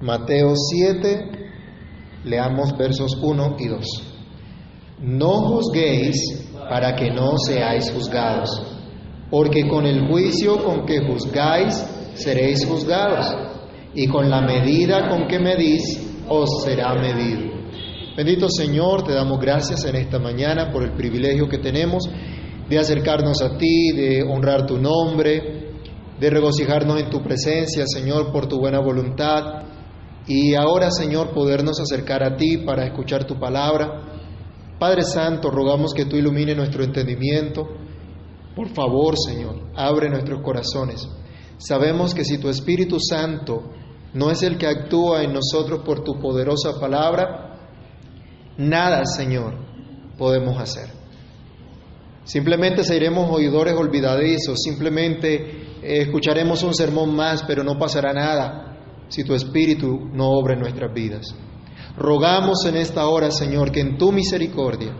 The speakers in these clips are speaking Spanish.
Mateo 7, leamos versos 1 y 2. No juzguéis para que no seáis juzgados, porque con el juicio con que juzgáis seréis juzgados, y con la medida con que medís os será medido. Bendito Señor, te damos gracias en esta mañana por el privilegio que tenemos de acercarnos a ti, de honrar tu nombre, de regocijarnos en tu presencia, Señor, por tu buena voluntad. Y ahora, Señor, podernos acercar a ti para escuchar tu palabra. Padre Santo, rogamos que tú ilumine nuestro entendimiento. Por favor, Señor, abre nuestros corazones. Sabemos que si tu Espíritu Santo no es el que actúa en nosotros por tu poderosa palabra, nada, Señor, podemos hacer. Simplemente seremos oidores olvidadizos, simplemente eh, escucharemos un sermón más, pero no pasará nada si tu Espíritu no obra en nuestras vidas. Rogamos en esta hora, Señor, que en tu misericordia,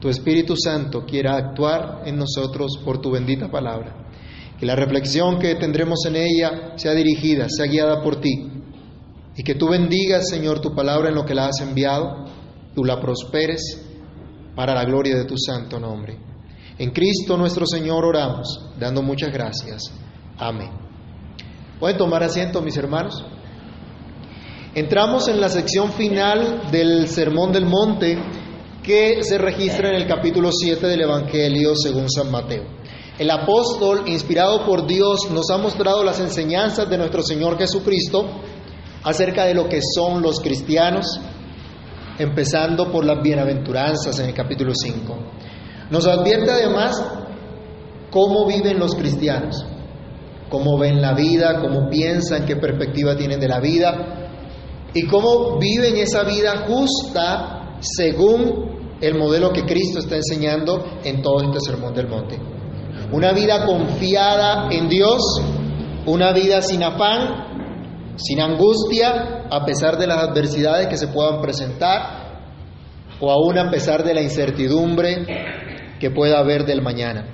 tu Espíritu Santo quiera actuar en nosotros por tu bendita palabra. Que la reflexión que tendremos en ella sea dirigida, sea guiada por ti. Y que tú bendigas, Señor, tu palabra en lo que la has enviado, tú la prosperes para la gloria de tu santo nombre. En Cristo nuestro Señor oramos, dando muchas gracias. Amén. ¿Pueden tomar asiento, mis hermanos? Entramos en la sección final del Sermón del Monte que se registra en el capítulo 7 del Evangelio según San Mateo. El apóstol, inspirado por Dios, nos ha mostrado las enseñanzas de nuestro Señor Jesucristo acerca de lo que son los cristianos, empezando por las bienaventuranzas en el capítulo 5. Nos advierte además cómo viven los cristianos, cómo ven la vida, cómo piensan, qué perspectiva tienen de la vida y cómo viven esa vida justa según el modelo que Cristo está enseñando en todo este sermón del monte. Una vida confiada en Dios, una vida sin afán, sin angustia, a pesar de las adversidades que se puedan presentar, o aún a pesar de la incertidumbre que pueda haber del mañana.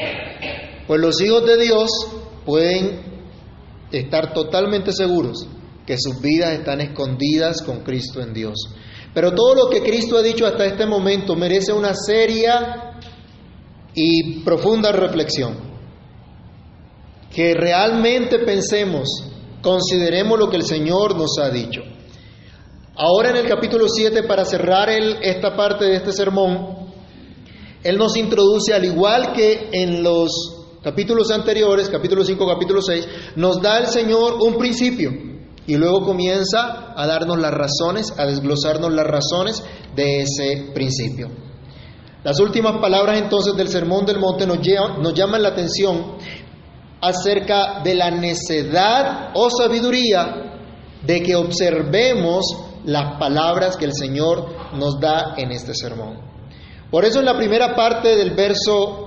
Pues los hijos de Dios pueden estar totalmente seguros que sus vidas están escondidas con Cristo en Dios. Pero todo lo que Cristo ha dicho hasta este momento merece una seria y profunda reflexión. Que realmente pensemos, consideremos lo que el Señor nos ha dicho. Ahora en el capítulo 7, para cerrar esta parte de este sermón, Él nos introduce, al igual que en los capítulos anteriores, capítulo 5, capítulo 6, nos da el Señor un principio y luego comienza a darnos las razones, a desglosarnos las razones de ese principio. Las últimas palabras entonces del Sermón del Monte nos, nos llaman la atención acerca de la necedad o sabiduría de que observemos las palabras que el Señor nos da en este sermón. Por eso en la primera parte del verso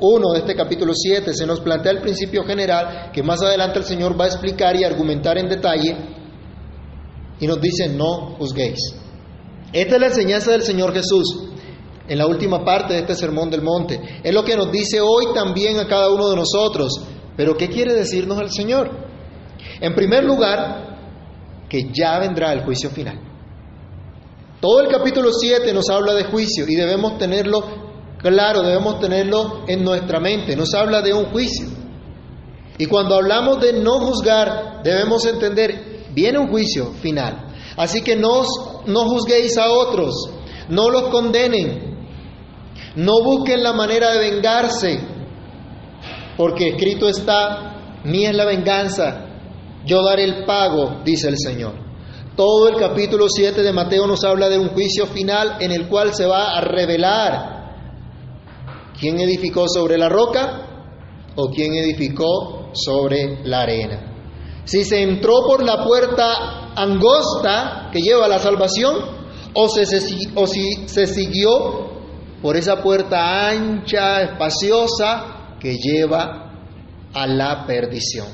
1 de este capítulo 7 se nos plantea el principio general que más adelante el Señor va a explicar y argumentar en detalle y nos dice no juzguéis. Esta es la enseñanza del Señor Jesús en la última parte de este sermón del monte. Es lo que nos dice hoy también a cada uno de nosotros. Pero ¿qué quiere decirnos el Señor? En primer lugar, que ya vendrá el juicio final. Todo el capítulo 7 nos habla de juicio y debemos tenerlo claro, debemos tenerlo en nuestra mente. Nos habla de un juicio. Y cuando hablamos de no juzgar, debemos entender, viene un juicio final. Así que no, no juzguéis a otros, no los condenen, no busquen la manera de vengarse, porque escrito está, mía es la venganza, yo daré el pago, dice el Señor. Todo el capítulo 7 de Mateo nos habla de un juicio final en el cual se va a revelar quién edificó sobre la roca o quién edificó sobre la arena. Si se entró por la puerta angosta que lleva a la salvación o, se, o si se siguió por esa puerta ancha, espaciosa, que lleva a la perdición.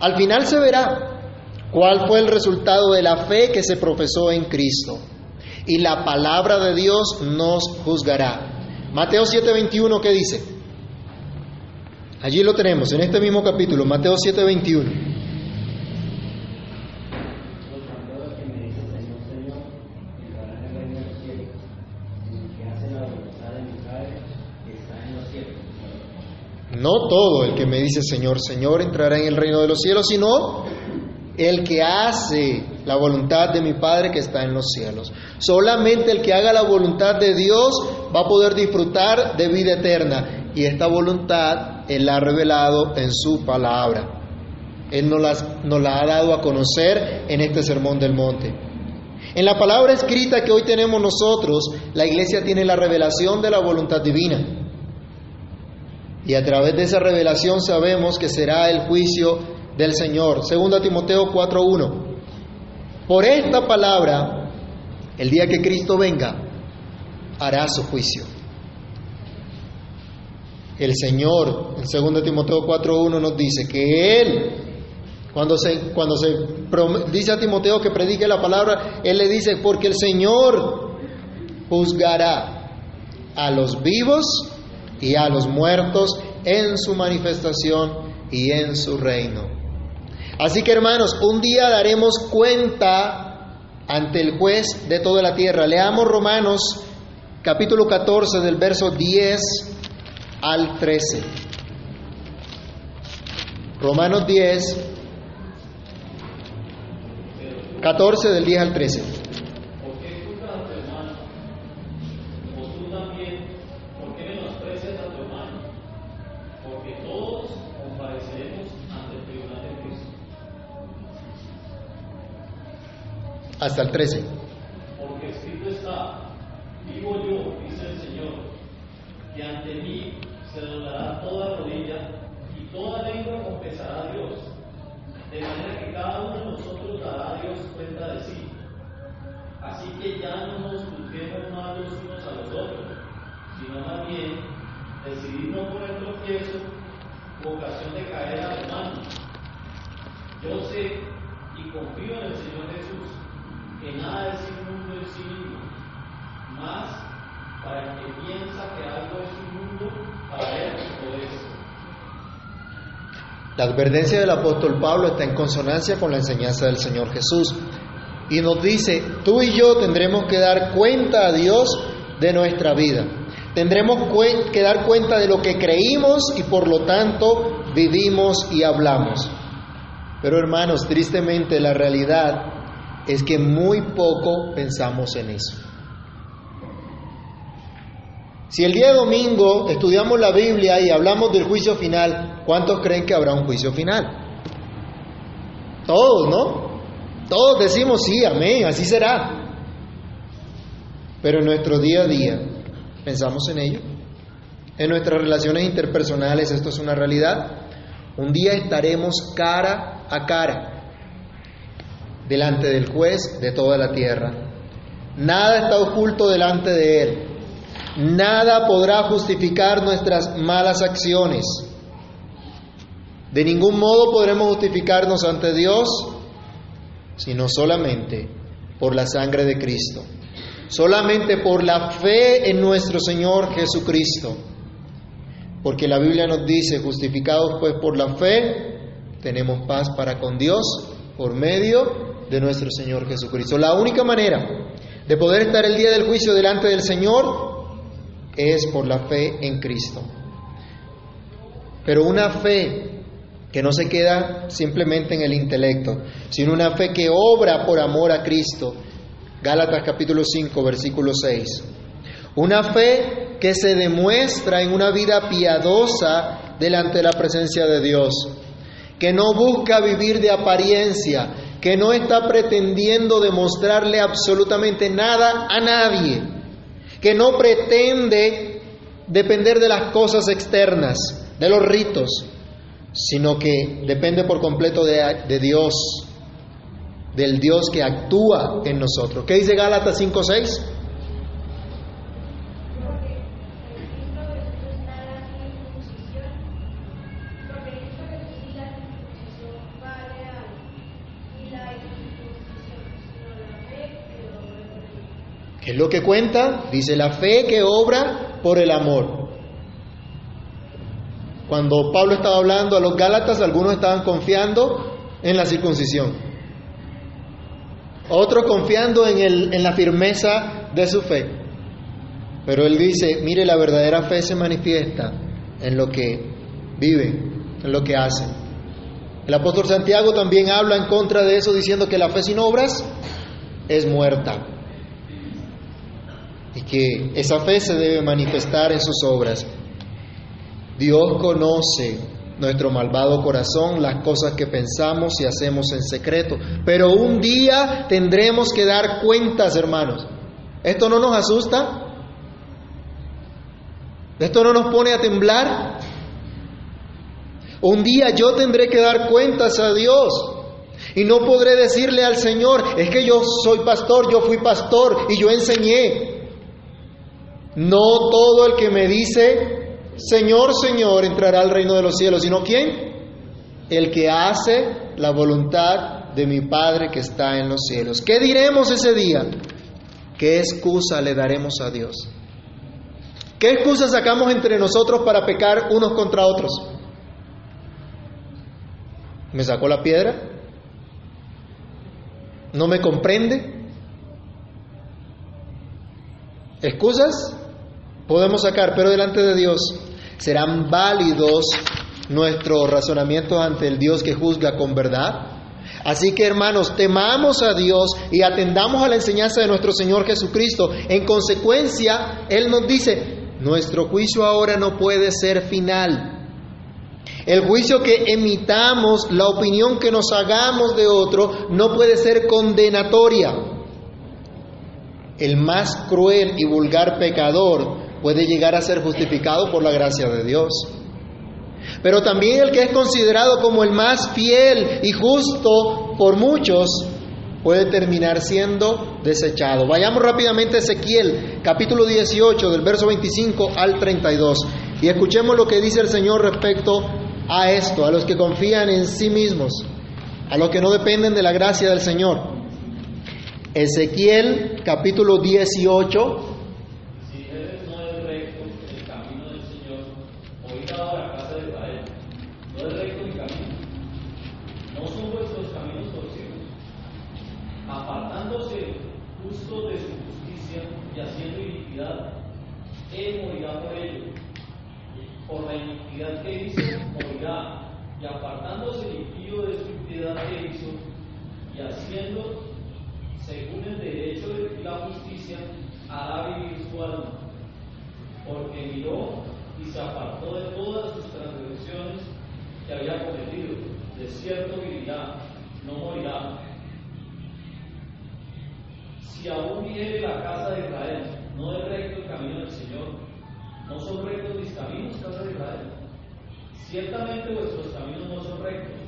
Al final se verá cuál fue el resultado de la fe que se profesó en Cristo. Y la palabra de Dios nos juzgará. Mateo 7:21, ¿qué dice? Allí lo tenemos, en este mismo capítulo, Mateo 7:21. No todo el que me dice Señor, Señor entrará en el reino de los cielos, sino el que hace la voluntad de mi Padre que está en los cielos. Solamente el que haga la voluntad de Dios va a poder disfrutar de vida eterna. Y esta voluntad Él la ha revelado en su palabra. Él nos la, nos la ha dado a conocer en este Sermón del Monte. En la palabra escrita que hoy tenemos nosotros, la iglesia tiene la revelación de la voluntad divina. Y a través de esa revelación sabemos que será el juicio del Señor. Segunda Timoteo 4:1. Por esta palabra, el día que Cristo venga, hará su juicio. El Señor, en 2 Timoteo 4:1 nos dice que Él, cuando se, cuando se dice a Timoteo que predique la palabra, Él le dice, porque el Señor juzgará a los vivos y a los muertos en su manifestación y en su reino. Así que hermanos, un día daremos cuenta ante el juez de toda la tierra. Leamos Romanos capítulo 14 del verso 10 al 13. Romanos 10, 14 del 10 al 13. Hasta el 13. Porque escrito está, vivo yo, dice el Señor, que ante mí se doblará toda rodilla y toda lengua confesará a Dios, de manera que cada uno de nosotros dará a Dios cuenta de sí. Así que ya no nos juzguemos más los unos a los otros, sino más bien decidirnos por el tropiezo ocasión de caer a hermano. Yo sé y confío en el Señor Jesús que nada es inmundo en sí mismo, más para el que piensa que algo es inmundo, para él lo es. La advertencia del apóstol Pablo está en consonancia con la enseñanza del Señor Jesús y nos dice, tú y yo tendremos que dar cuenta a Dios de nuestra vida. Tendremos que dar cuenta de lo que creímos y por lo tanto vivimos y hablamos. Pero hermanos, tristemente la realidad es que muy poco pensamos en eso. Si el día domingo estudiamos la Biblia y hablamos del juicio final, ¿cuántos creen que habrá un juicio final? Todos, ¿no? Todos decimos sí, amén, así será. Pero en nuestro día a día, ¿pensamos en ello? En nuestras relaciones interpersonales esto es una realidad. Un día estaremos cara a cara delante del juez de toda la tierra. Nada está oculto delante de Él. Nada podrá justificar nuestras malas acciones. De ningún modo podremos justificarnos ante Dios, sino solamente por la sangre de Cristo. Solamente por la fe en nuestro Señor Jesucristo. Porque la Biblia nos dice, justificados pues por la fe, tenemos paz para con Dios por medio de nuestro Señor Jesucristo. La única manera de poder estar el día del juicio delante del Señor es por la fe en Cristo. Pero una fe que no se queda simplemente en el intelecto, sino una fe que obra por amor a Cristo. Gálatas capítulo 5, versículo 6. Una fe que se demuestra en una vida piadosa delante de la presencia de Dios, que no busca vivir de apariencia, que no está pretendiendo demostrarle absolutamente nada a nadie, que no pretende depender de las cosas externas, de los ritos, sino que depende por completo de, Dios, del Dios que actúa en nosotros. ¿Qué dice Gálatas 5.6? Es lo que cuenta? Dice la fe que obra por el amor. Cuando Pablo estaba hablando a los Gálatas, algunos estaban confiando en la circuncisión. Otros confiando en, el, en la firmeza de su fe. Pero él dice, mire, la verdadera fe se manifiesta en lo que vive, en lo que hace. El apóstol Santiago también habla en contra de eso diciendo que la fe sin obras es muerta y que esa fe se debe manifestar en sus obras. Dios conoce nuestro malvado corazón, las cosas que pensamos y hacemos en secreto, pero un día tendremos que dar cuentas, hermanos. ¿Esto no nos asusta? ¿Esto no nos pone a temblar? Un día yo tendré que dar cuentas a Dios. Y no podré decirle al Señor, es que yo soy pastor, yo fui pastor y yo enseñé. No todo el que me dice, Señor, Señor, entrará al reino de los cielos, sino quién? El que hace la voluntad de mi Padre que está en los cielos. ¿Qué diremos ese día? ¿Qué excusa le daremos a Dios? ¿Qué excusa sacamos entre nosotros para pecar unos contra otros? ¿Me sacó la piedra? ¿No me comprende? ¿Excusas? Podemos sacar, pero delante de Dios serán válidos nuestros razonamientos ante el Dios que juzga con verdad. Así que hermanos, temamos a Dios y atendamos a la enseñanza de nuestro Señor Jesucristo. En consecuencia, Él nos dice, nuestro juicio ahora no puede ser final. El juicio que emitamos, la opinión que nos hagamos de otro, no puede ser condenatoria. El más cruel y vulgar pecador puede llegar a ser justificado por la gracia de Dios. Pero también el que es considerado como el más fiel y justo por muchos puede terminar siendo desechado. Vayamos rápidamente a Ezequiel, capítulo 18, del verso 25 al 32, y escuchemos lo que dice el Señor respecto a esto, a los que confían en sí mismos, a los que no dependen de la gracia del Señor. Ezequiel capítulo 18. Si eres no es recto el camino del Señor, oíd ahora casa de Israel, no es recto mi camino, no son vuestros caminos torcidos, apartándose justo de su justicia y haciendo iniquidad, él morirá por ello. Apartándose el impío de su que hizo, y haciendo según el derecho de la justicia, hará vivir su alma, porque miró y se apartó de todas sus transgresiones que había cometido. De cierto vivirá, no morirá. Si aún viene la casa de Israel, no es recto el camino del Señor, no son rectos mis caminos, casa de Israel. Ciertamente vuestros caminos no son rectos.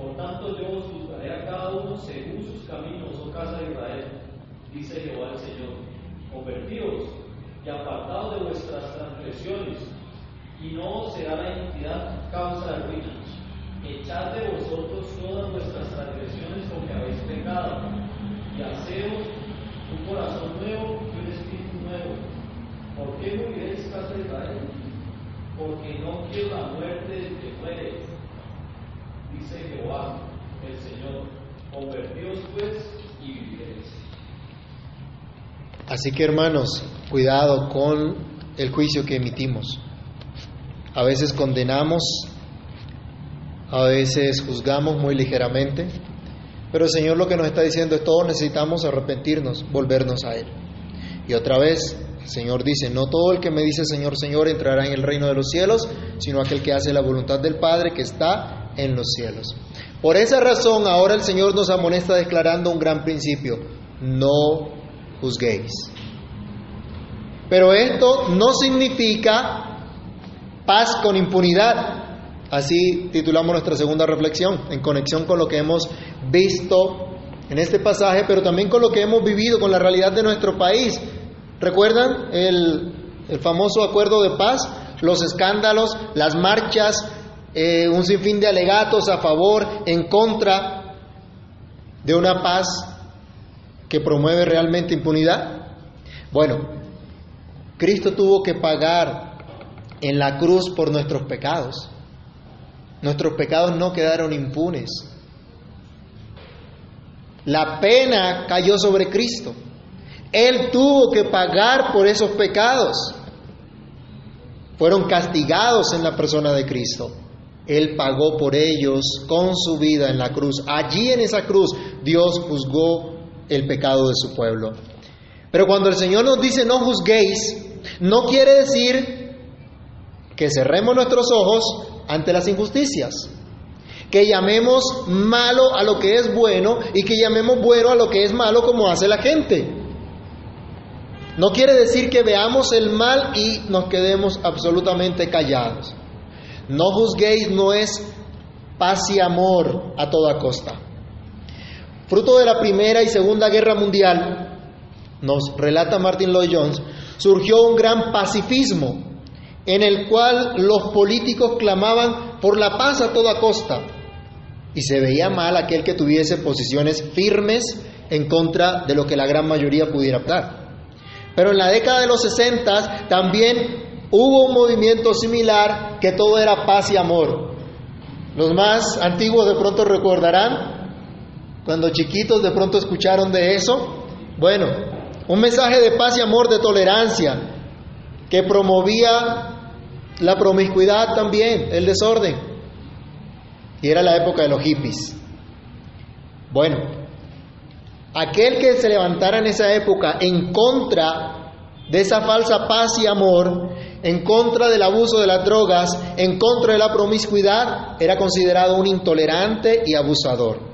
Por tanto, yo os juzgaré a cada uno según sus caminos, oh casa de Israel, dice Jehová el Señor. Convertíos y apartados de vuestras transgresiones, y no os será la iniquidad causa de ruina. Echad de vosotros todas vuestras transgresiones con que habéis pecado, y haceos un corazón nuevo y un espíritu nuevo. ¿Por qué moriréis, casa de Israel? Porque no quiero la muerte del que muere, dice Jehová el Señor. Convertíos pues y viviréis. Así que hermanos, cuidado con el juicio que emitimos. A veces condenamos, a veces juzgamos muy ligeramente, pero el Señor lo que nos está diciendo es todos necesitamos arrepentirnos, volvernos a Él. Y otra vez, el Señor dice, no todo el que me dice Señor, Señor entrará en el reino de los cielos, sino aquel que hace la voluntad del Padre que está en los cielos. Por esa razón, ahora el Señor nos amonesta declarando un gran principio, no juzguéis. Pero esto no significa paz con impunidad. Así titulamos nuestra segunda reflexión, en conexión con lo que hemos visto en este pasaje, pero también con lo que hemos vivido, con la realidad de nuestro país. ¿Recuerdan el, el famoso acuerdo de paz? Los escándalos, las marchas, eh, un sinfín de alegatos a favor, en contra de una paz que promueve realmente impunidad. Bueno, Cristo tuvo que pagar en la cruz por nuestros pecados. Nuestros pecados no quedaron impunes. La pena cayó sobre Cristo. Él tuvo que pagar por esos pecados. fueron castigados en la persona de Cristo. Él pagó por ellos con su vida en la cruz. Allí en esa cruz Dios juzgó el pecado de su pueblo. Pero cuando el Señor nos dice no juzguéis, no quiere decir que cerremos nuestros ojos ante las injusticias, que llamemos malo a lo que es bueno y que llamemos bueno a lo que es malo como hace la gente. No quiere decir que veamos el mal y nos quedemos absolutamente callados. No juzguéis no es paz y amor a toda costa. Fruto de la Primera y Segunda Guerra Mundial, nos relata Martin Lloyd Jones, surgió un gran pacifismo en el cual los políticos clamaban por la paz a toda costa y se veía mal aquel que tuviese posiciones firmes en contra de lo que la gran mayoría pudiera dar. Pero en la década de los 60 también hubo un movimiento similar que todo era paz y amor. Los más antiguos de pronto recordarán, cuando chiquitos de pronto escucharon de eso, bueno, un mensaje de paz y amor, de tolerancia, que promovía la promiscuidad también, el desorden. Y era la época de los hippies. Bueno, aquel que se levantara en esa época en contra de esa falsa paz y amor, en contra del abuso de las drogas, en contra de la promiscuidad, era considerado un intolerante y abusador.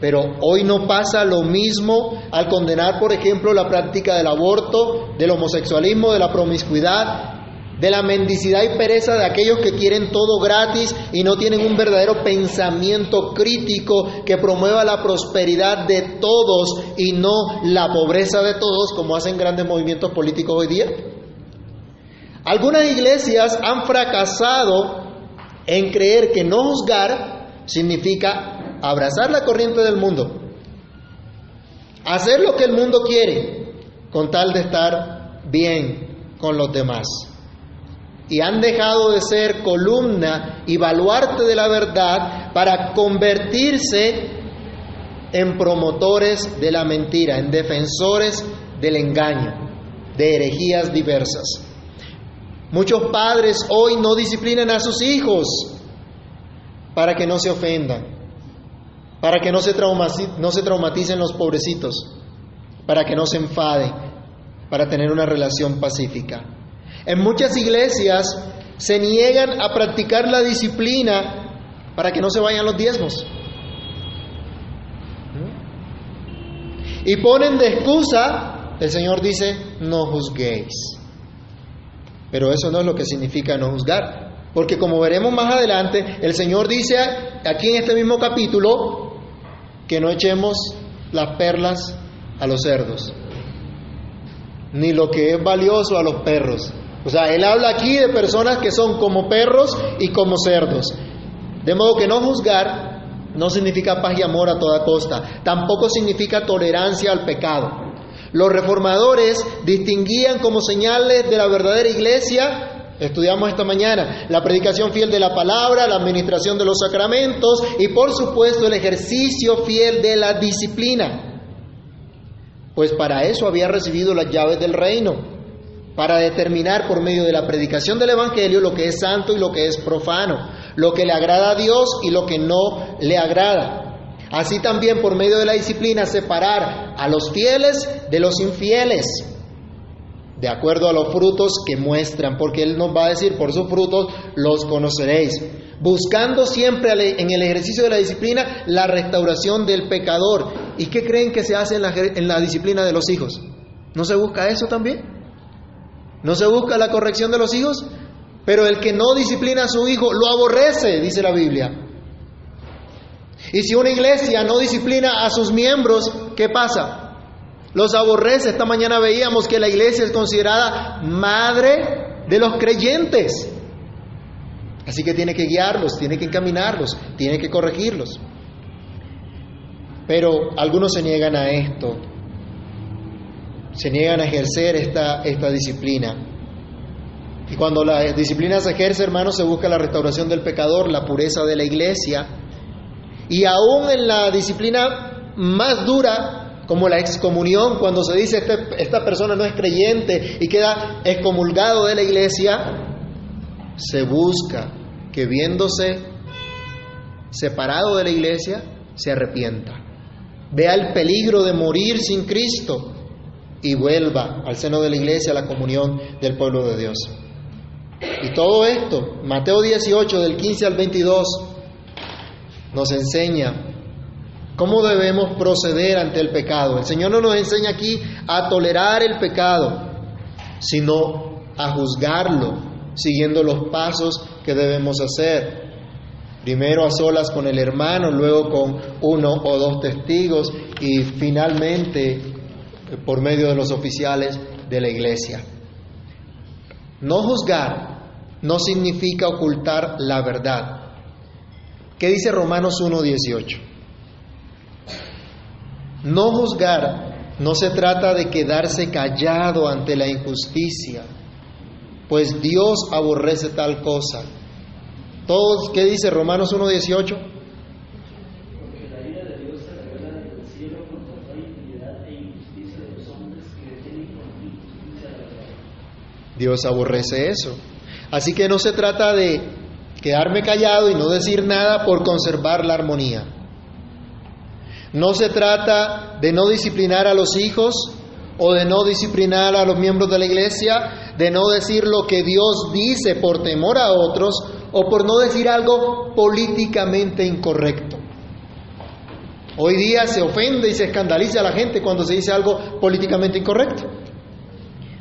Pero hoy no pasa lo mismo al condenar, por ejemplo, la práctica del aborto, del homosexualismo, de la promiscuidad, de la mendicidad y pereza de aquellos que quieren todo gratis y no tienen un verdadero pensamiento crítico que promueva la prosperidad de todos y no la pobreza de todos, como hacen grandes movimientos políticos hoy día. Algunas iglesias han fracasado en creer que no juzgar significa abrazar la corriente del mundo, hacer lo que el mundo quiere con tal de estar bien con los demás y han dejado de ser columna y baluarte de la verdad para convertirse en promotores de la mentira, en defensores del engaño, de herejías diversas. Muchos padres hoy no disciplinan a sus hijos para que no se ofendan, para que no se, no se traumaticen los pobrecitos, para que no se enfaden, para tener una relación pacífica. En muchas iglesias se niegan a practicar la disciplina para que no se vayan los diezmos. Y ponen de excusa, el Señor dice, no juzguéis. Pero eso no es lo que significa no juzgar. Porque como veremos más adelante, el Señor dice aquí en este mismo capítulo que no echemos las perlas a los cerdos, ni lo que es valioso a los perros. O sea, él habla aquí de personas que son como perros y como cerdos. De modo que no juzgar no significa paz y amor a toda costa, tampoco significa tolerancia al pecado. Los reformadores distinguían como señales de la verdadera iglesia, estudiamos esta mañana, la predicación fiel de la palabra, la administración de los sacramentos y por supuesto el ejercicio fiel de la disciplina. Pues para eso había recibido las llaves del reino para determinar por medio de la predicación del Evangelio lo que es santo y lo que es profano, lo que le agrada a Dios y lo que no le agrada. Así también por medio de la disciplina separar a los fieles de los infieles, de acuerdo a los frutos que muestran, porque Él nos va a decir, por sus frutos los conoceréis, buscando siempre en el ejercicio de la disciplina la restauración del pecador. ¿Y qué creen que se hace en la, en la disciplina de los hijos? ¿No se busca eso también? ¿No se busca la corrección de los hijos? Pero el que no disciplina a su hijo lo aborrece, dice la Biblia. Y si una iglesia no disciplina a sus miembros, ¿qué pasa? Los aborrece. Esta mañana veíamos que la iglesia es considerada madre de los creyentes. Así que tiene que guiarlos, tiene que encaminarlos, tiene que corregirlos. Pero algunos se niegan a esto se niegan a ejercer esta, esta disciplina. Y cuando la disciplina se ejerce, hermanos, se busca la restauración del pecador, la pureza de la iglesia. Y aún en la disciplina más dura, como la excomunión, cuando se dice este, esta persona no es creyente y queda excomulgado de la iglesia, se busca que viéndose separado de la iglesia, se arrepienta. Vea el peligro de morir sin Cristo y vuelva al seno de la iglesia a la comunión del pueblo de Dios. Y todo esto, Mateo 18 del 15 al 22, nos enseña cómo debemos proceder ante el pecado. El Señor no nos enseña aquí a tolerar el pecado, sino a juzgarlo, siguiendo los pasos que debemos hacer. Primero a solas con el hermano, luego con uno o dos testigos y finalmente por medio de los oficiales de la iglesia. No juzgar no significa ocultar la verdad. ¿Qué dice Romanos 1.18? No juzgar no se trata de quedarse callado ante la injusticia, pues Dios aborrece tal cosa. Todos, ¿qué dice Romanos 1.18? Dios aborrece eso. Así que no se trata de quedarme callado y no decir nada por conservar la armonía. No se trata de no disciplinar a los hijos o de no disciplinar a los miembros de la iglesia, de no decir lo que Dios dice por temor a otros o por no decir algo políticamente incorrecto. Hoy día se ofende y se escandaliza a la gente cuando se dice algo políticamente incorrecto.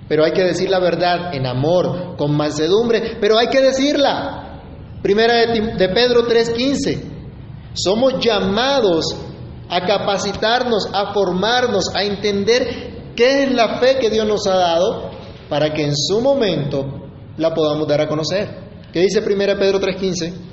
Pero hay que decir la verdad en amor, con mansedumbre, pero hay que decirla. Primera de, Pedro 3:15. Somos llamados a capacitarnos, a formarnos, a entender qué es la fe que Dios nos ha dado para que en su momento la podamos dar a conocer. ¿Qué dice Primera Pedro 3:15?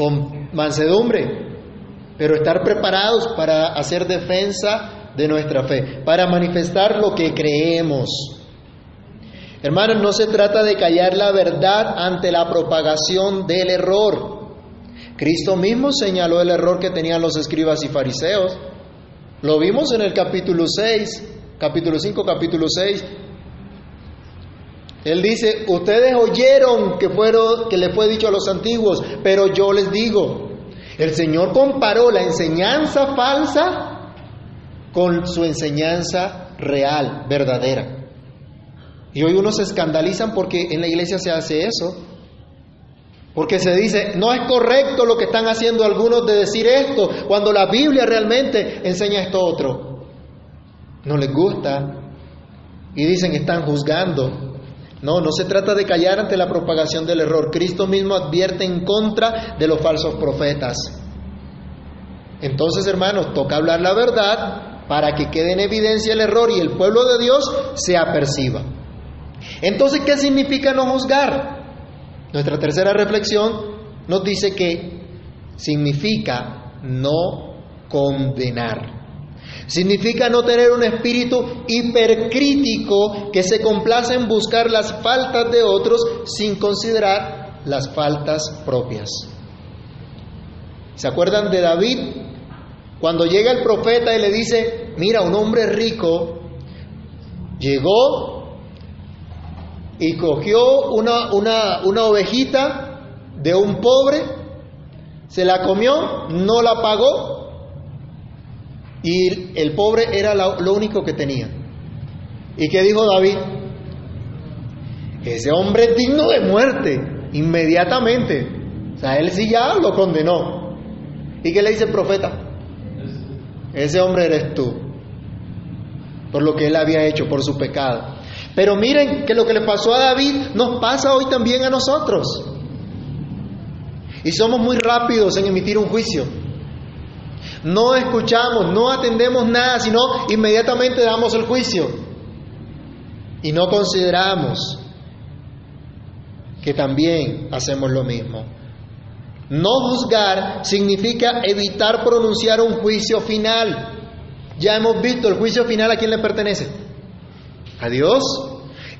con mansedumbre, pero estar preparados para hacer defensa de nuestra fe, para manifestar lo que creemos. Hermanos, no se trata de callar la verdad ante la propagación del error. Cristo mismo señaló el error que tenían los escribas y fariseos. Lo vimos en el capítulo 6, capítulo 5, capítulo 6, él dice, ustedes oyeron que, fueron, que le fue dicho a los antiguos, pero yo les digo, el Señor comparó la enseñanza falsa con su enseñanza real, verdadera. Y hoy unos se escandalizan porque en la iglesia se hace eso. Porque se dice, no es correcto lo que están haciendo algunos de decir esto, cuando la Biblia realmente enseña esto otro. No les gusta. Y dicen, están juzgando. No, no se trata de callar ante la propagación del error. Cristo mismo advierte en contra de los falsos profetas. Entonces, hermanos, toca hablar la verdad para que quede en evidencia el error y el pueblo de Dios se aperciba. Entonces, ¿qué significa no juzgar? Nuestra tercera reflexión nos dice que significa no condenar. Significa no tener un espíritu hipercrítico que se complace en buscar las faltas de otros sin considerar las faltas propias. ¿Se acuerdan de David? Cuando llega el profeta y le dice, mira, un hombre rico llegó y cogió una, una, una ovejita de un pobre, se la comió, no la pagó y el pobre era lo único que tenía. ¿Y qué dijo David? Ese hombre es digno de muerte, inmediatamente. O sea, él sí ya lo condenó. ¿Y qué le dice el profeta? Ese hombre eres tú, por lo que él había hecho, por su pecado. Pero miren que lo que le pasó a David nos pasa hoy también a nosotros. Y somos muy rápidos en emitir un juicio. No escuchamos, no atendemos nada, sino inmediatamente damos el juicio. Y no consideramos que también hacemos lo mismo. No juzgar significa evitar pronunciar un juicio final. Ya hemos visto el juicio final a quién le pertenece. A Dios.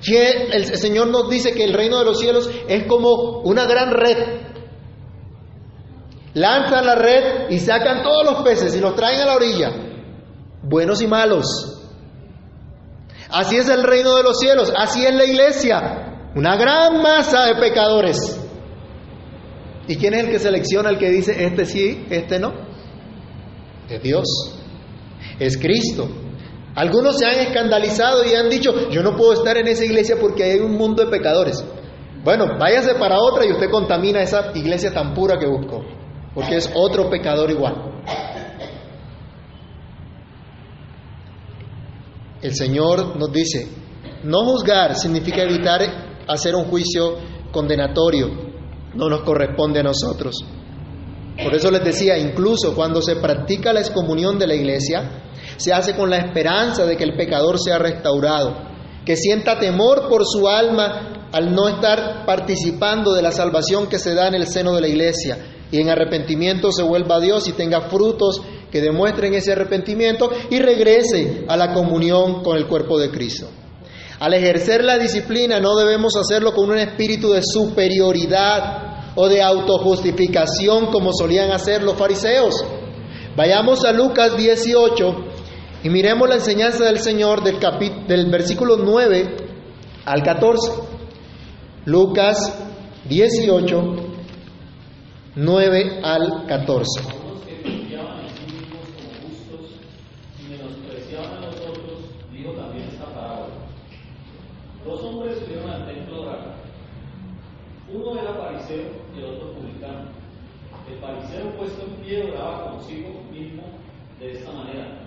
El Señor nos dice que el reino de los cielos es como una gran red. Lanzan la red y sacan todos los peces y los traen a la orilla, buenos y malos. Así es el reino de los cielos, así es la iglesia, una gran masa de pecadores. ¿Y quién es el que selecciona el que dice, este sí, este no? Es Dios, es Cristo. Algunos se han escandalizado y han dicho, yo no puedo estar en esa iglesia porque hay un mundo de pecadores. Bueno, váyase para otra y usted contamina esa iglesia tan pura que buscó, porque es otro pecador igual. El Señor nos dice, no juzgar significa evitar hacer un juicio condenatorio, no nos corresponde a nosotros. Por eso les decía, incluso cuando se practica la excomunión de la iglesia, se hace con la esperanza de que el pecador sea restaurado, que sienta temor por su alma al no estar participando de la salvación que se da en el seno de la iglesia y en arrepentimiento se vuelva a Dios y tenga frutos que demuestren ese arrepentimiento y regrese a la comunión con el cuerpo de Cristo. Al ejercer la disciplina no debemos hacerlo con un espíritu de superioridad o de autojustificación como solían hacer los fariseos. Vayamos a Lucas 18 y miremos la enseñanza del Señor del, del versículo 9 al 14. Lucas 18, 9 al 14. Algunos que confiaban en sí mismos como justos y menospreciaban a los otros, dijo también esta parábola. Dos hombres subieron al templo a orar. Uno era fariseo y el otro publicano. El fariseo puesto en pie oraba consigo mismo de esta manera.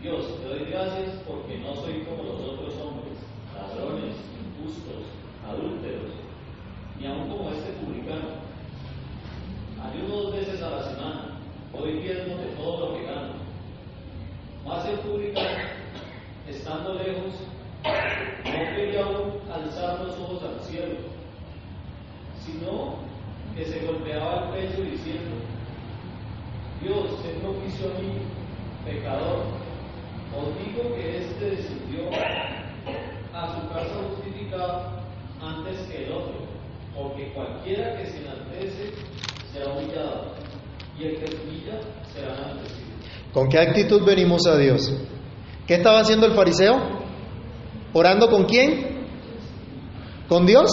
Dios, te doy gracias porque no soy como los otros hombres, ladrones, injustos, adúlteros, ni aun como este publicano. Ayuno dos veces a la semana, doy diezmo de todo lo que gano. Más el publicano, estando lejos, no quería aún alzar los ojos al cielo, sino que se golpeaba el pecho diciendo, Dios, ten propicio a mí, pecador. Os digo que éste descendió a su casa justificado antes que el otro, porque cualquiera que se enaltece será humillado, y el que humilla será enaltecido. ¿Con qué actitud venimos a Dios? ¿Qué estaba haciendo el fariseo? ¿Orando con quién? ¿Con Dios?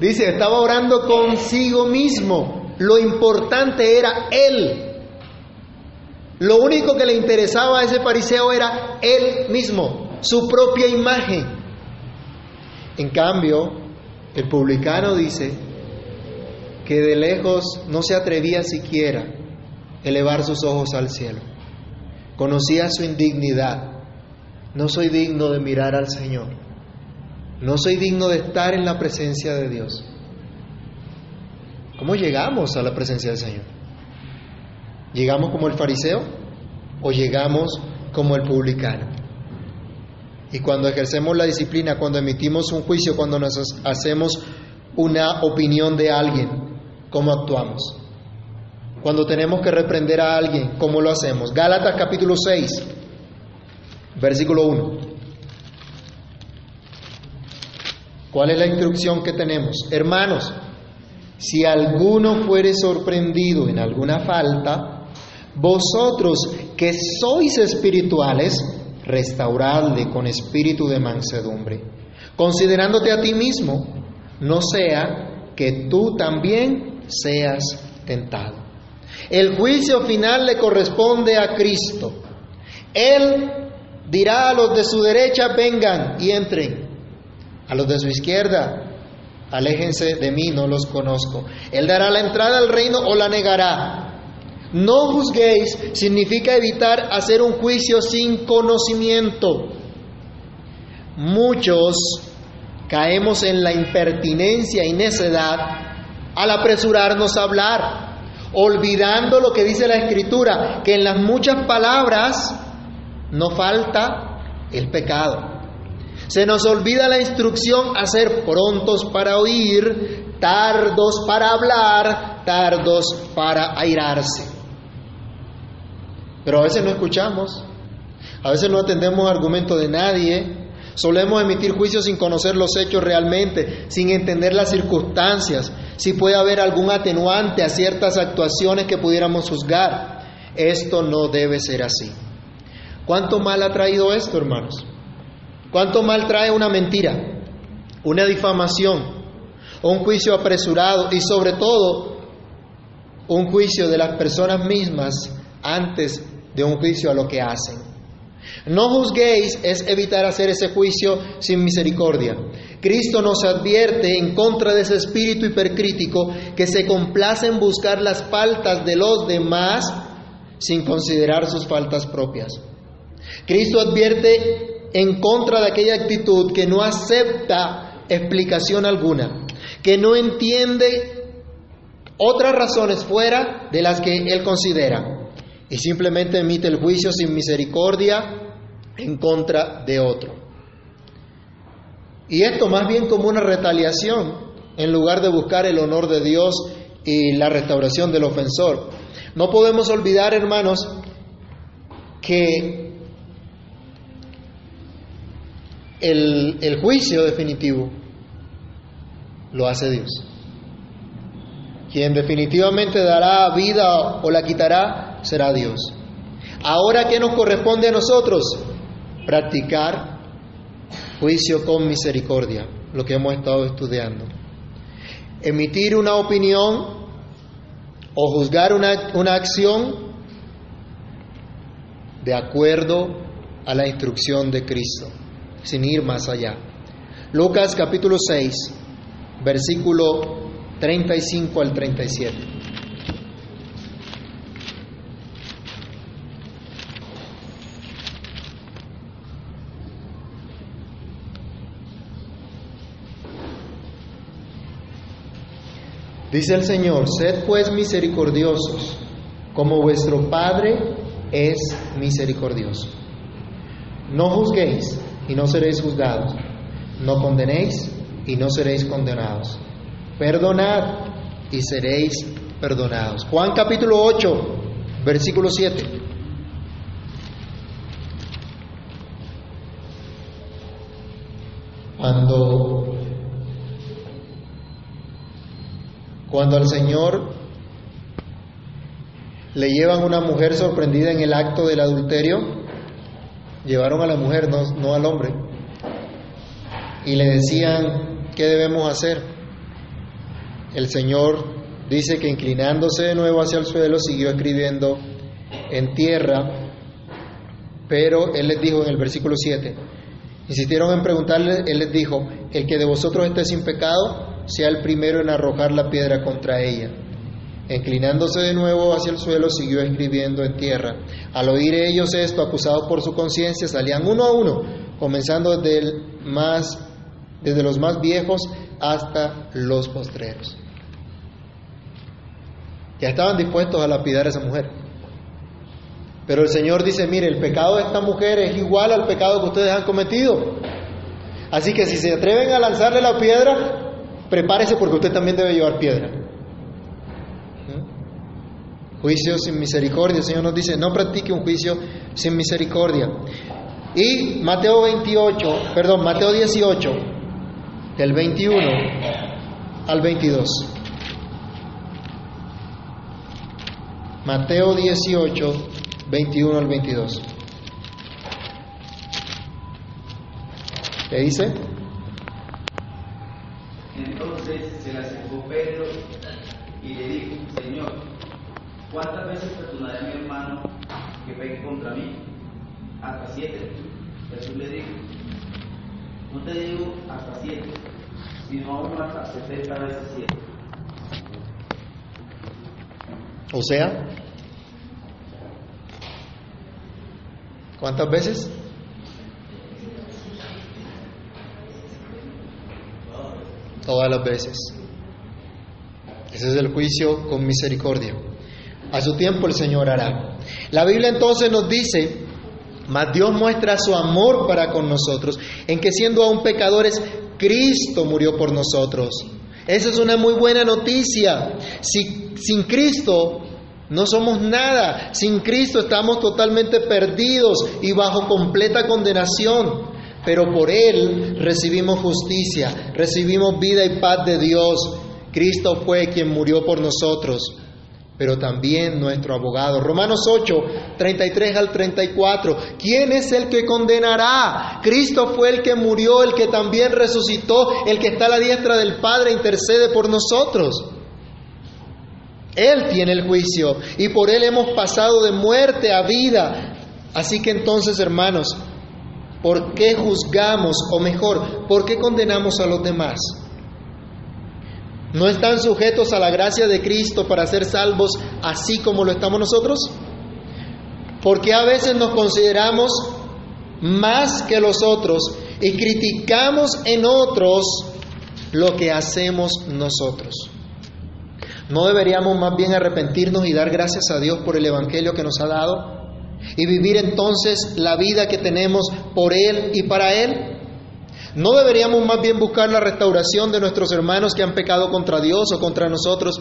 Dice, estaba orando consigo mismo. Lo importante era Él. Lo único que le interesaba a ese fariseo era Él mismo, su propia imagen. En cambio, el publicano dice que de lejos no se atrevía siquiera elevar sus ojos al cielo. Conocía su indignidad. No soy digno de mirar al Señor. No soy digno de estar en la presencia de Dios. ¿Cómo llegamos a la presencia del Señor? ¿Llegamos como el fariseo o llegamos como el publicano? Y cuando ejercemos la disciplina, cuando emitimos un juicio, cuando nos hacemos una opinión de alguien, ¿cómo actuamos? Cuando tenemos que reprender a alguien, ¿cómo lo hacemos? Gálatas capítulo 6, versículo 1. ¿Cuál es la instrucción que tenemos? Hermanos, si alguno fuere sorprendido en alguna falta, vosotros que sois espirituales, restauradle con espíritu de mansedumbre, considerándote a ti mismo, no sea que tú también seas tentado. El juicio final le corresponde a Cristo. Él dirá a los de su derecha, vengan y entren. A los de su izquierda, aléjense de mí, no los conozco. Él dará la entrada al reino o la negará. No juzguéis significa evitar hacer un juicio sin conocimiento. Muchos caemos en la impertinencia y necedad al apresurarnos a hablar, olvidando lo que dice la Escritura, que en las muchas palabras no falta el pecado. Se nos olvida la instrucción a ser prontos para oír, tardos para hablar, tardos para airarse. Pero a veces no escuchamos, a veces no atendemos argumento de nadie, Solemos emitir juicios sin conocer los hechos realmente, sin entender las circunstancias, si puede haber algún atenuante a ciertas actuaciones que pudiéramos juzgar. Esto no debe ser así. ¿Cuánto mal ha traído esto, hermanos? ¿Cuánto mal trae una mentira, una difamación, un juicio apresurado y sobre todo un juicio de las personas mismas antes de un juicio a lo que hacen? No juzguéis es evitar hacer ese juicio sin misericordia. Cristo nos advierte en contra de ese espíritu hipercrítico que se complace en buscar las faltas de los demás sin considerar sus faltas propias. Cristo advierte en contra de aquella actitud que no acepta explicación alguna, que no entiende otras razones fuera de las que él considera y simplemente emite el juicio sin misericordia en contra de otro. Y esto más bien como una retaliación en lugar de buscar el honor de Dios y la restauración del ofensor. No podemos olvidar, hermanos, que el, el juicio definitivo lo hace Dios. Quien definitivamente dará vida o la quitará será Dios. Ahora, ¿qué nos corresponde a nosotros? Practicar juicio con misericordia, lo que hemos estado estudiando. Emitir una opinión o juzgar una, una acción de acuerdo a la instrucción de Cristo, sin ir más allá. Lucas capítulo 6, versículo 35 al 37. Dice el Señor, sed pues misericordiosos, como vuestro Padre es misericordioso. No juzguéis y no seréis juzgados. No condenéis y no seréis condenados. Perdonad y seréis perdonados. Juan capítulo 8, versículo 7. Cuando, cuando al Señor le llevan una mujer sorprendida en el acto del adulterio, llevaron a la mujer, no, al hombre, y le decían, ¿qué debemos hacer? El Señor dice que inclinándose de nuevo hacia el suelo, siguió escribiendo en tierra, pero Él les dijo en el versículo 7, insistieron en preguntarle, Él les dijo, el que de vosotros esté sin pecado, sea el primero en arrojar la piedra contra ella. Inclinándose de nuevo hacia el suelo, siguió escribiendo en tierra. Al oír ellos esto, acusados por su conciencia, salían uno a uno, comenzando desde, los más viejos hasta los postreros. Ya estaban dispuestos a lapidar a esa mujer. Pero el Señor dice, mire, el pecado de esta mujer es igual al pecado que ustedes han cometido. Así que si se atreven a lanzarle la piedra, prepárese porque usted también debe llevar piedra. Juicio sin misericordia. El Señor nos dice, no practique un juicio sin misericordia. Y Mateo 28, perdón, Mateo 18, del 21 al 22. Mateo 18, 21 al 22. ¿Qué dice? Se le acercó Pedro y le dijo, Señor, ¿cuántas veces perdonaré a mi hermano que pegue contra mí? Hasta siete. Jesús le dijo, no te digo hasta siete, sino aún hasta setenta veces siete. O sea, ¿cuántas veces? Todas las veces. Ese es el juicio con misericordia. A su tiempo el Señor hará. La Biblia entonces nos dice, mas Dios muestra su amor para con nosotros, en que siendo aún pecadores, Cristo murió por nosotros. Esa es una muy buena noticia. Si, sin Cristo no somos nada. Sin Cristo estamos totalmente perdidos y bajo completa condenación. Pero por Él recibimos justicia, recibimos vida y paz de Dios. Cristo fue quien murió por nosotros, pero también nuestro abogado. Romanos 8, 33 al 34. ¿Quién es el que condenará? Cristo fue el que murió, el que también resucitó, el que está a la diestra del Padre, intercede por nosotros. Él tiene el juicio y por Él hemos pasado de muerte a vida. Así que entonces, hermanos, ¿por qué juzgamos, o mejor, por qué condenamos a los demás? ¿No están sujetos a la gracia de Cristo para ser salvos así como lo estamos nosotros? Porque a veces nos consideramos más que los otros y criticamos en otros lo que hacemos nosotros. ¿No deberíamos más bien arrepentirnos y dar gracias a Dios por el Evangelio que nos ha dado? Y vivir entonces la vida que tenemos por Él y para Él. ¿No deberíamos más bien buscar la restauración de nuestros hermanos que han pecado contra Dios o contra nosotros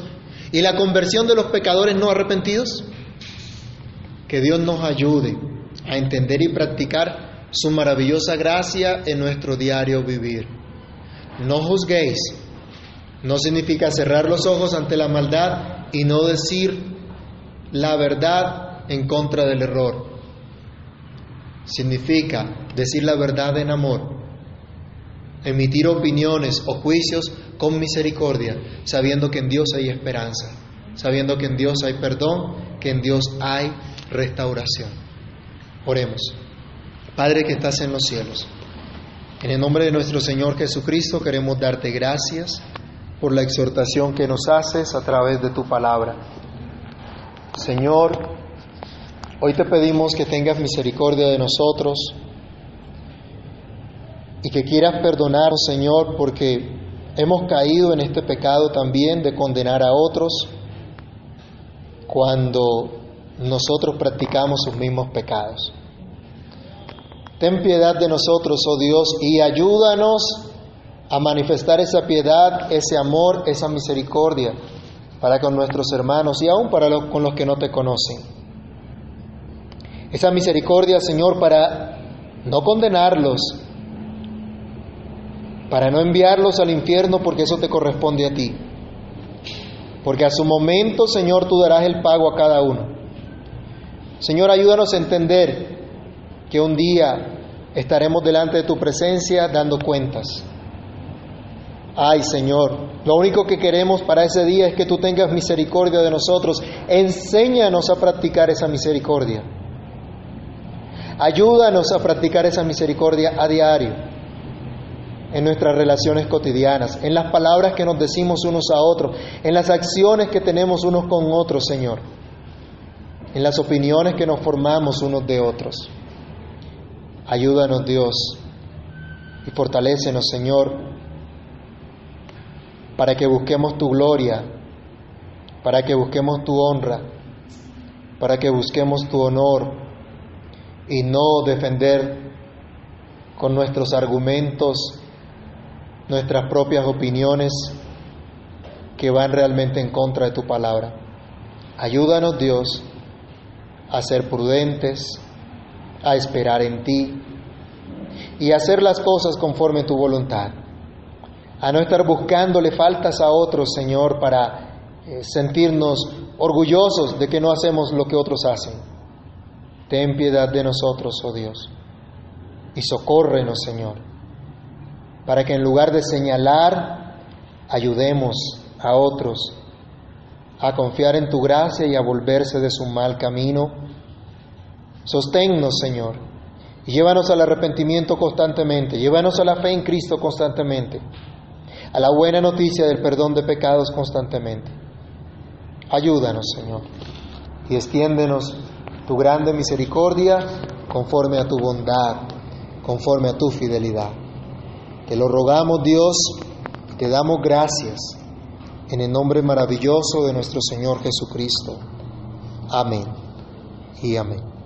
y la conversión de los pecadores no arrepentidos? Que Dios nos ayude a entender y practicar su maravillosa gracia en nuestro diario vivir. No juzguéis no significa cerrar los ojos ante la maldad y no decir la verdad en contra del error. Significa decir la verdad en amor, emitir opiniones o juicios con misericordia, sabiendo que en Dios hay esperanza, sabiendo que en Dios hay perdón, que en Dios hay restauración. Oremos. Padre que estás en los cielos, en el nombre de nuestro Señor Jesucristo queremos darte gracias por la exhortación que nos haces a través de tu palabra. Señor, hoy te pedimos que tengas misericordia de nosotros y que quieras perdonar, Señor, porque hemos caído en este pecado también de condenar a otros cuando nosotros practicamos sus mismos pecados. Ten piedad de nosotros, oh Dios, y ayúdanos a manifestar esa piedad, ese amor, esa misericordia para con nuestros hermanos y aún para con los que no te conocen. Esa misericordia, Señor, para no condenarlos, para no enviarlos al infierno porque eso te corresponde a ti. Porque a su momento, Señor, tú darás el pago a cada uno. Señor, ayúdanos a entender que un día estaremos delante de tu presencia dando cuentas. Ay Señor, lo único que queremos para ese día es que tú tengas misericordia de nosotros. Enséñanos a practicar esa misericordia. Ayúdanos a practicar esa misericordia a diario, en nuestras relaciones cotidianas, en las palabras que nos decimos unos a otros, en las acciones que tenemos unos con otros, Señor, en las opiniones que nos formamos unos de otros. Ayúdanos, Dios, y fortalécenos, Señor, para que busquemos tu gloria, para que busquemos tu honra, para que busquemos tu honor y no defender con nuestros argumentos nuestras propias opiniones que van realmente en contra de tu palabra. Ayúdanos Dios a ser prudentes, a esperar en ti y a hacer las cosas conforme a tu voluntad a no estar buscándole faltas a otros, Señor, para eh, sentirnos orgullosos de que no hacemos lo que otros hacen. Ten piedad de nosotros, oh Dios, y socórrenos, Señor, para que en lugar de señalar, ayudemos a otros a confiar en tu gracia y a volverse de su mal camino. Sosténnos, Señor, y llévanos al arrepentimiento constantemente, llévanos a la fe en Cristo constantemente a la buena noticia del perdón de pecados constantemente. Ayúdanos, Señor, y extiéndenos tu grande misericordia conforme a tu bondad, conforme a tu fidelidad. Te lo rogamos, Dios, te damos gracias en el nombre maravilloso de nuestro Señor Jesucristo. Amén y amén.